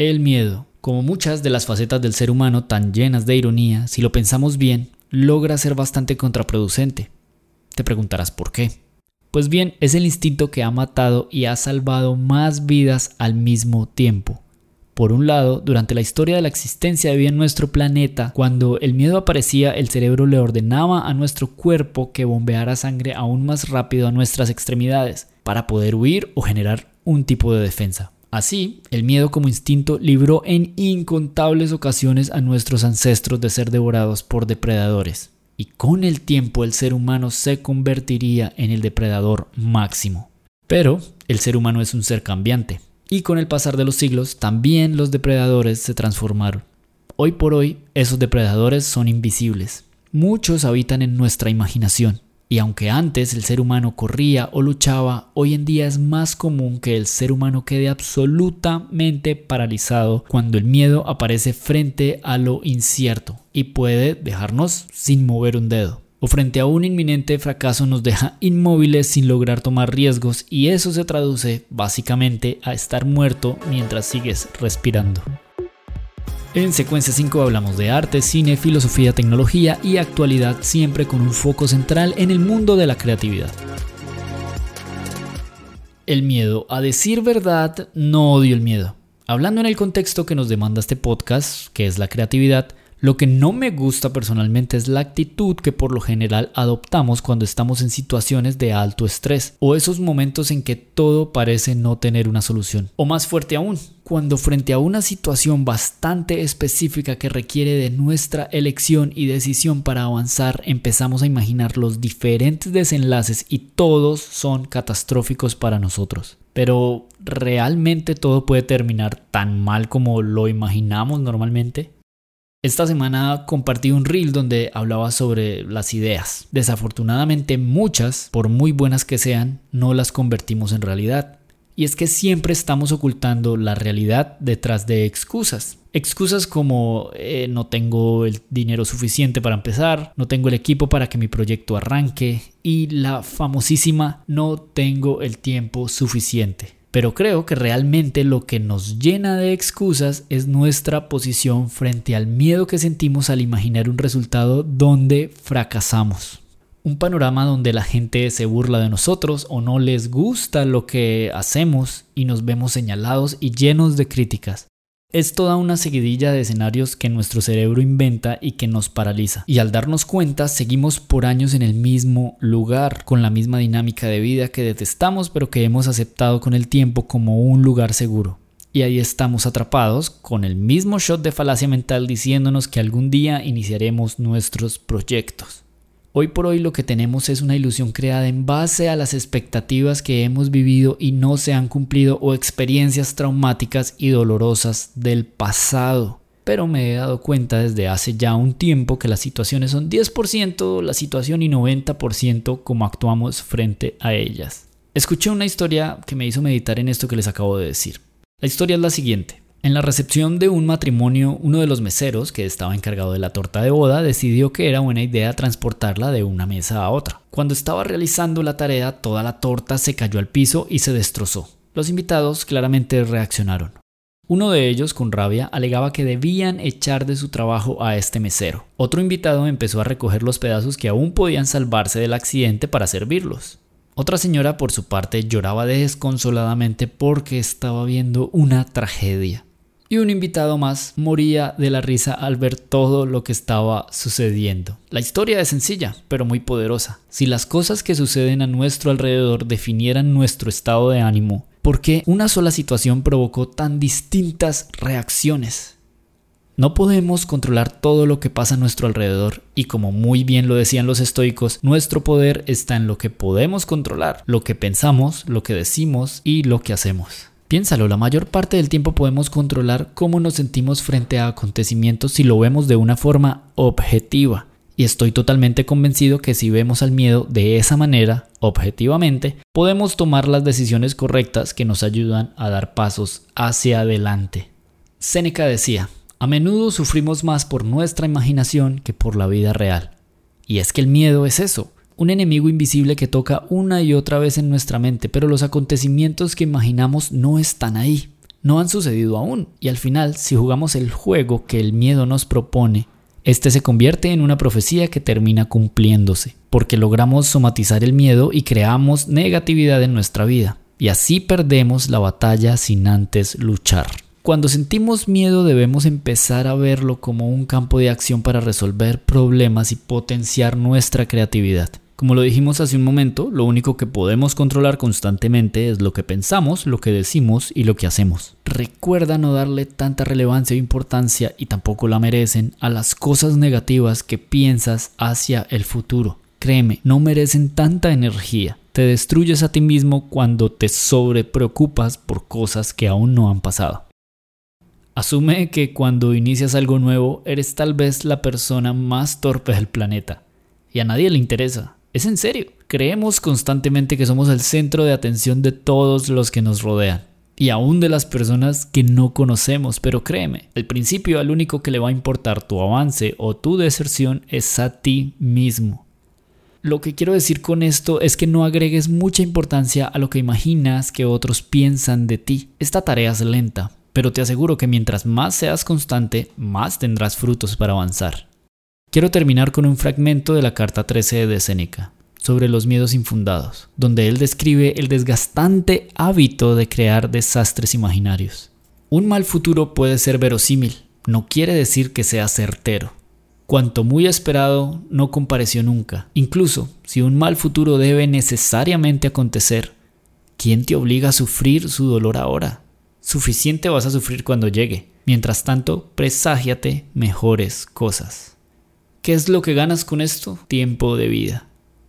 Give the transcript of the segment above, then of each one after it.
El miedo, como muchas de las facetas del ser humano tan llenas de ironía, si lo pensamos bien, logra ser bastante contraproducente. Te preguntarás por qué. Pues bien, es el instinto que ha matado y ha salvado más vidas al mismo tiempo. Por un lado, durante la historia de la existencia de vida en nuestro planeta, cuando el miedo aparecía, el cerebro le ordenaba a nuestro cuerpo que bombeara sangre aún más rápido a nuestras extremidades, para poder huir o generar un tipo de defensa. Así, el miedo como instinto libró en incontables ocasiones a nuestros ancestros de ser devorados por depredadores. Y con el tiempo el ser humano se convertiría en el depredador máximo. Pero el ser humano es un ser cambiante. Y con el pasar de los siglos también los depredadores se transformaron. Hoy por hoy esos depredadores son invisibles. Muchos habitan en nuestra imaginación y aunque antes el ser humano corría o luchaba, hoy en día es más común que el ser humano quede absolutamente paralizado cuando el miedo aparece frente a lo incierto y puede dejarnos sin mover un dedo. O frente a un inminente fracaso nos deja inmóviles sin lograr tomar riesgos y eso se traduce básicamente a estar muerto mientras sigues respirando. En Secuencia 5 hablamos de arte, cine, filosofía, tecnología y actualidad siempre con un foco central en el mundo de la creatividad. El miedo. A decir verdad, no odio el miedo. Hablando en el contexto que nos demanda este podcast, que es la creatividad, lo que no me gusta personalmente es la actitud que por lo general adoptamos cuando estamos en situaciones de alto estrés o esos momentos en que todo parece no tener una solución. O más fuerte aún, cuando frente a una situación bastante específica que requiere de nuestra elección y decisión para avanzar, empezamos a imaginar los diferentes desenlaces y todos son catastróficos para nosotros. Pero ¿realmente todo puede terminar tan mal como lo imaginamos normalmente? Esta semana compartí un reel donde hablaba sobre las ideas. Desafortunadamente muchas, por muy buenas que sean, no las convertimos en realidad. Y es que siempre estamos ocultando la realidad detrás de excusas. Excusas como eh, no tengo el dinero suficiente para empezar, no tengo el equipo para que mi proyecto arranque y la famosísima no tengo el tiempo suficiente. Pero creo que realmente lo que nos llena de excusas es nuestra posición frente al miedo que sentimos al imaginar un resultado donde fracasamos. Un panorama donde la gente se burla de nosotros o no les gusta lo que hacemos y nos vemos señalados y llenos de críticas. Es toda una seguidilla de escenarios que nuestro cerebro inventa y que nos paraliza. Y al darnos cuenta, seguimos por años en el mismo lugar, con la misma dinámica de vida que detestamos pero que hemos aceptado con el tiempo como un lugar seguro. Y ahí estamos atrapados con el mismo shot de falacia mental diciéndonos que algún día iniciaremos nuestros proyectos. Hoy por hoy lo que tenemos es una ilusión creada en base a las expectativas que hemos vivido y no se han cumplido o experiencias traumáticas y dolorosas del pasado. Pero me he dado cuenta desde hace ya un tiempo que las situaciones son 10% la situación y 90% como actuamos frente a ellas. Escuché una historia que me hizo meditar en esto que les acabo de decir. La historia es la siguiente. En la recepción de un matrimonio, uno de los meseros, que estaba encargado de la torta de boda, decidió que era buena idea transportarla de una mesa a otra. Cuando estaba realizando la tarea, toda la torta se cayó al piso y se destrozó. Los invitados claramente reaccionaron. Uno de ellos, con rabia, alegaba que debían echar de su trabajo a este mesero. Otro invitado empezó a recoger los pedazos que aún podían salvarse del accidente para servirlos. Otra señora, por su parte, lloraba desconsoladamente porque estaba viendo una tragedia y un invitado más moría de la risa al ver todo lo que estaba sucediendo. La historia es sencilla, pero muy poderosa. Si las cosas que suceden a nuestro alrededor definieran nuestro estado de ánimo, ¿por qué una sola situación provocó tan distintas reacciones? No podemos controlar todo lo que pasa a nuestro alrededor y como muy bien lo decían los estoicos, nuestro poder está en lo que podemos controlar, lo que pensamos, lo que decimos y lo que hacemos. Piénsalo, la mayor parte del tiempo podemos controlar cómo nos sentimos frente a acontecimientos si lo vemos de una forma objetiva. Y estoy totalmente convencido que si vemos al miedo de esa manera, objetivamente, podemos tomar las decisiones correctas que nos ayudan a dar pasos hacia adelante. Séneca decía, a menudo sufrimos más por nuestra imaginación que por la vida real. Y es que el miedo es eso, un enemigo invisible que toca una y otra vez en nuestra mente, pero los acontecimientos que imaginamos no están ahí. no han sucedido aún. Y al final, si jugamos el juego que el miedo nos propone, este se convierte en una profecía que termina cumpliéndose, porque logramos somatizar el miedo y creamos negatividad en nuestra vida. Y así perdemos la batalla sin antes luchar. Cuando sentimos miedo debemos empezar a verlo como un campo de acción para resolver problemas y potenciar nuestra creatividad. Como lo dijimos hace un momento, lo único que podemos controlar constantemente es lo que pensamos, lo que decimos y lo que hacemos. Recuerda no darle tanta relevancia o importancia, y tampoco la merecen, a las cosas negativas que piensas hacia el futuro. Créeme, no merecen tanta energía. Te destruyes a ti mismo cuando te sobrepreocupas por cosas que aún no han pasado. Asume que cuando inicias algo nuevo eres tal vez la persona más torpe del planeta y a nadie le interesa. Es en serio. Creemos constantemente que somos el centro de atención de todos los que nos rodean. Y aún de las personas que no conocemos, pero créeme, al principio al único que le va a importar tu avance o tu deserción es a ti mismo. Lo que quiero decir con esto es que no agregues mucha importancia a lo que imaginas que otros piensan de ti. Esta tarea es lenta, pero te aseguro que mientras más seas constante, más tendrás frutos para avanzar. Quiero terminar con un fragmento de la carta 13 de Séneca sobre los miedos infundados, donde él describe el desgastante hábito de crear desastres imaginarios. Un mal futuro puede ser verosímil, no quiere decir que sea certero. Cuanto muy esperado no compareció nunca. Incluso si un mal futuro debe necesariamente acontecer, ¿quién te obliga a sufrir su dolor ahora? Suficiente vas a sufrir cuando llegue. Mientras tanto, preságiate mejores cosas. ¿Qué es lo que ganas con esto? Tiempo de vida.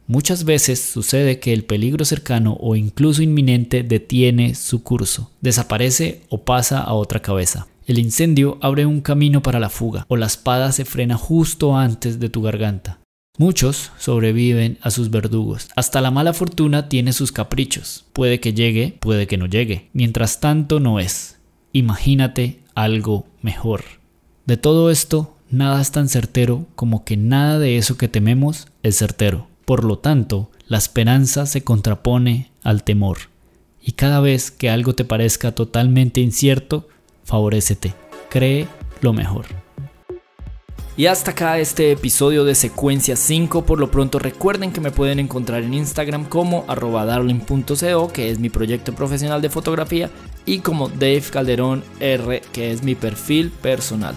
Muchas veces sucede que el peligro cercano o incluso inminente detiene su curso, desaparece o pasa a otra cabeza. El incendio abre un camino para la fuga o la espada se frena justo antes de tu garganta. Muchos sobreviven a sus verdugos. Hasta la mala fortuna tiene sus caprichos. Puede que llegue, puede que no llegue. Mientras tanto no es. Imagínate algo mejor. De todo esto nada es tan certero como que nada de eso que tememos es certero. Por lo tanto, la esperanza se contrapone al temor. Y cada vez que algo te parezca totalmente incierto, favorécete. Cree lo mejor. Y hasta acá este episodio de Secuencia 5. Por lo pronto recuerden que me pueden encontrar en Instagram como arroba darling.co, que es mi proyecto profesional de fotografía, y como Dave Calderón R, que es mi perfil personal.